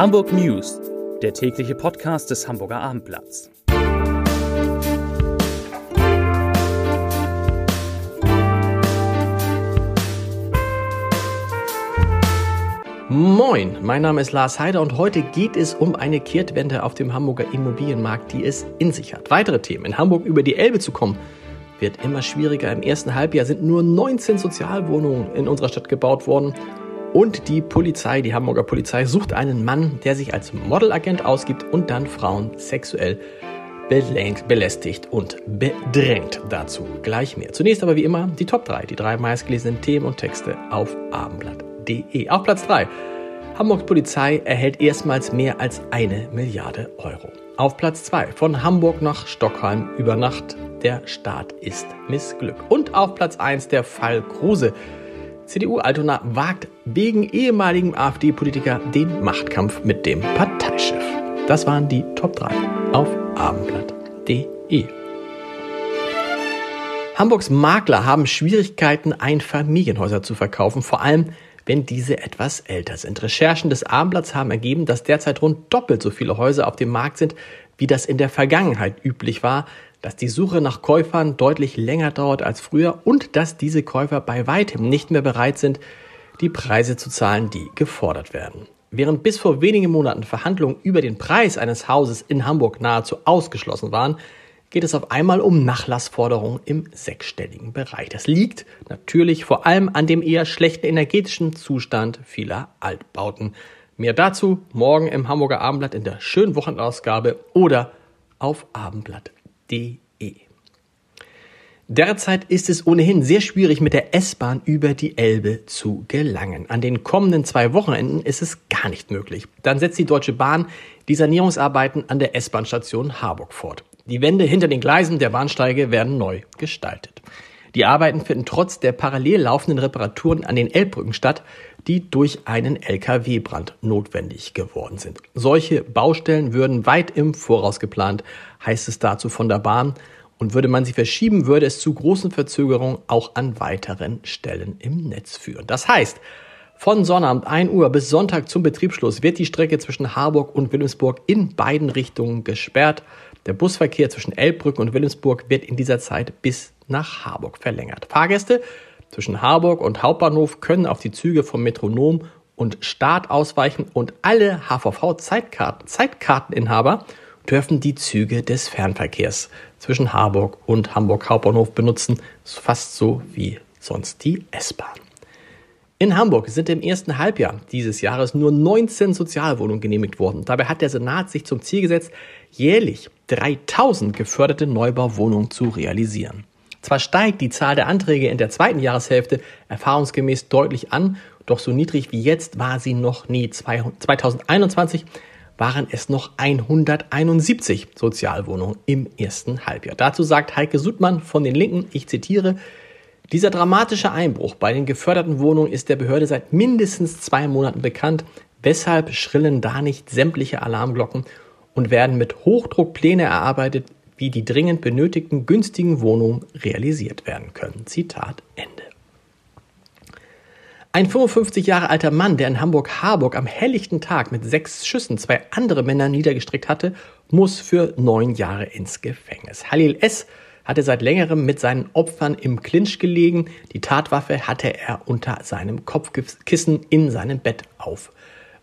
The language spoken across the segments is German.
Hamburg News, der tägliche Podcast des Hamburger Abendblatts. Moin, mein Name ist Lars Heider und heute geht es um eine Kehrtwende auf dem Hamburger Immobilienmarkt, die es in sich hat. Weitere Themen. In Hamburg über die Elbe zu kommen, wird immer schwieriger. Im ersten Halbjahr sind nur 19 Sozialwohnungen in unserer Stadt gebaut worden. Und die Polizei, die Hamburger Polizei, sucht einen Mann, der sich als Modelagent ausgibt und dann Frauen sexuell belästigt und bedrängt. Dazu gleich mehr. Zunächst aber wie immer die Top 3, die drei meistgelesenen Themen und Texte auf abendblatt.de. Auf Platz 3. Hamburgs Polizei erhält erstmals mehr als eine Milliarde Euro. Auf Platz 2 von Hamburg nach Stockholm über Nacht. Der Staat ist missglückt. Und auf Platz 1 der Fall Kruse. CDU Altona wagt wegen ehemaligen AfD-Politiker den Machtkampf mit dem Parteichef. Das waren die Top 3 auf abendblatt.de. Hamburgs Makler haben Schwierigkeiten, Einfamilienhäuser zu verkaufen, vor allem wenn diese etwas älter sind. Recherchen des Abendblatts haben ergeben, dass derzeit rund doppelt so viele Häuser auf dem Markt sind, wie das in der Vergangenheit üblich war, dass die Suche nach Käufern deutlich länger dauert als früher und dass diese Käufer bei weitem nicht mehr bereit sind, die Preise zu zahlen, die gefordert werden. Während bis vor wenigen Monaten Verhandlungen über den Preis eines Hauses in Hamburg nahezu ausgeschlossen waren, geht es auf einmal um Nachlassforderungen im sechsstelligen Bereich. Das liegt natürlich vor allem an dem eher schlechten energetischen Zustand vieler Altbauten. Mehr dazu morgen im Hamburger Abendblatt in der schönen Wochenausgabe oder auf abendblatt.de. Derzeit ist es ohnehin sehr schwierig, mit der S-Bahn über die Elbe zu gelangen. An den kommenden zwei Wochenenden ist es gar nicht möglich. Dann setzt die Deutsche Bahn die Sanierungsarbeiten an der S-Bahn-Station Harburg fort. Die Wände hinter den Gleisen der Bahnsteige werden neu gestaltet. Die Arbeiten finden trotz der parallel laufenden Reparaturen an den Elbbrücken statt, die durch einen Lkw-Brand notwendig geworden sind. Solche Baustellen würden weit im Voraus geplant, heißt es dazu von der Bahn. Und würde man sie verschieben, würde es zu großen Verzögerungen auch an weiteren Stellen im Netz führen. Das heißt, von Sonnabend 1 Uhr bis Sonntag zum Betriebsschluss wird die Strecke zwischen Harburg und Wilhelmsburg in beiden Richtungen gesperrt. Der Busverkehr zwischen Elbbrücken und Wilhelmsburg wird in dieser Zeit bis nach Harburg verlängert. Fahrgäste zwischen Harburg und Hauptbahnhof können auf die Züge vom Metronom und Start ausweichen und alle HVV-Zeitkarten, Zeitkarteninhaber dürfen die Züge des Fernverkehrs zwischen Harburg und Hamburg Hauptbahnhof benutzen, fast so wie sonst die S-Bahn. In Hamburg sind im ersten Halbjahr dieses Jahres nur 19 Sozialwohnungen genehmigt worden. Dabei hat der Senat sich zum Ziel gesetzt, jährlich 3000 geförderte Neubauwohnungen zu realisieren. Zwar steigt die Zahl der Anträge in der zweiten Jahreshälfte erfahrungsgemäß deutlich an, doch so niedrig wie jetzt war sie noch nie. 2021 waren es noch 171 Sozialwohnungen im ersten Halbjahr. Dazu sagt Heike Sudmann von den Linken, ich zitiere, dieser dramatische Einbruch bei den geförderten Wohnungen ist der Behörde seit mindestens zwei Monaten bekannt. Weshalb schrillen da nicht sämtliche Alarmglocken und werden mit Hochdruck Pläne erarbeitet, wie die dringend benötigten günstigen Wohnungen realisiert werden können? Zitat Ende. Ein 55 Jahre alter Mann, der in Hamburg-Harburg am helllichten Tag mit sechs Schüssen zwei andere Männer niedergestreckt hatte, muss für neun Jahre ins Gefängnis. Halil S hatte seit längerem mit seinen Opfern im Clinch gelegen. Die Tatwaffe hatte er unter seinem Kopfkissen in seinem Bett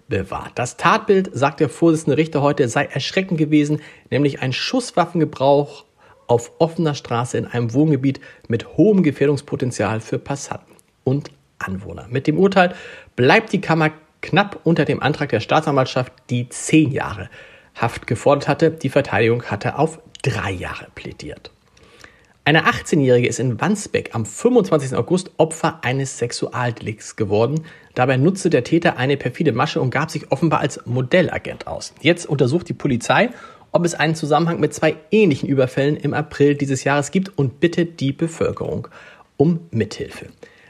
aufbewahrt. Das Tatbild, sagt der Vorsitzende Richter heute, sei erschreckend gewesen, nämlich ein Schusswaffengebrauch auf offener Straße in einem Wohngebiet mit hohem Gefährdungspotenzial für Passanten und Anwohner. Mit dem Urteil bleibt die Kammer knapp unter dem Antrag der Staatsanwaltschaft, die zehn Jahre Haft gefordert hatte. Die Verteidigung hatte auf drei Jahre plädiert. Eine 18-Jährige ist in Wandsbeck am 25. August Opfer eines Sexualdelikts geworden. Dabei nutzte der Täter eine perfide Masche und gab sich offenbar als Modellagent aus. Jetzt untersucht die Polizei, ob es einen Zusammenhang mit zwei ähnlichen Überfällen im April dieses Jahres gibt und bittet die Bevölkerung um Mithilfe.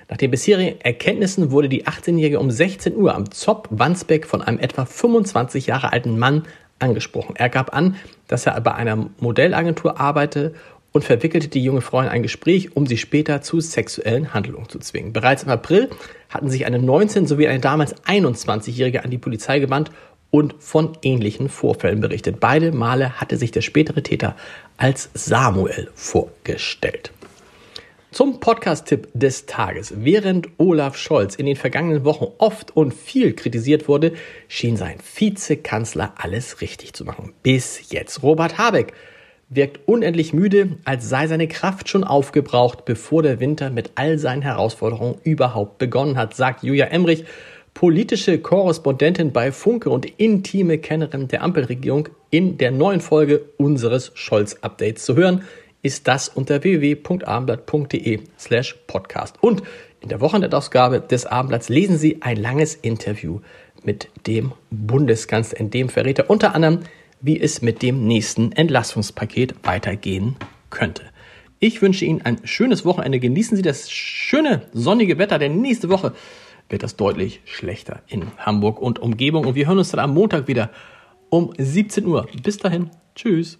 Nach den bisherigen Erkenntnissen wurde die 18-Jährige um 16 Uhr am Zopp Wandsbeck von einem etwa 25 Jahre alten Mann angesprochen. Er gab an, dass er bei einer Modellagentur arbeite und verwickelte die junge Frau in ein Gespräch, um sie später zu sexuellen Handlungen zu zwingen. Bereits im April hatten sich eine 19- sowie eine damals 21-Jährige an die Polizei gewandt und von ähnlichen Vorfällen berichtet. Beide Male hatte sich der spätere Täter als Samuel vorgestellt. Zum Podcast-Tipp des Tages. Während Olaf Scholz in den vergangenen Wochen oft und viel kritisiert wurde, schien sein Vizekanzler alles richtig zu machen. Bis jetzt. Robert Habeck wirkt unendlich müde, als sei seine Kraft schon aufgebraucht, bevor der Winter mit all seinen Herausforderungen überhaupt begonnen hat, sagt Julia Emrich, politische Korrespondentin bei Funke und intime Kennerin der Ampelregierung in der neuen Folge unseres Scholz-Updates zu hören, ist das unter www.abendblatt.de slash podcast. Und in der Wochenendausgabe des Abendblatts lesen Sie ein langes Interview mit dem Bundeskanzler, in dem verrät er unter anderem, wie es mit dem nächsten Entlastungspaket weitergehen könnte. Ich wünsche Ihnen ein schönes Wochenende. Genießen Sie das schöne sonnige Wetter, denn nächste Woche wird das deutlich schlechter in Hamburg und Umgebung. Und wir hören uns dann am Montag wieder um 17 Uhr. Bis dahin. Tschüss.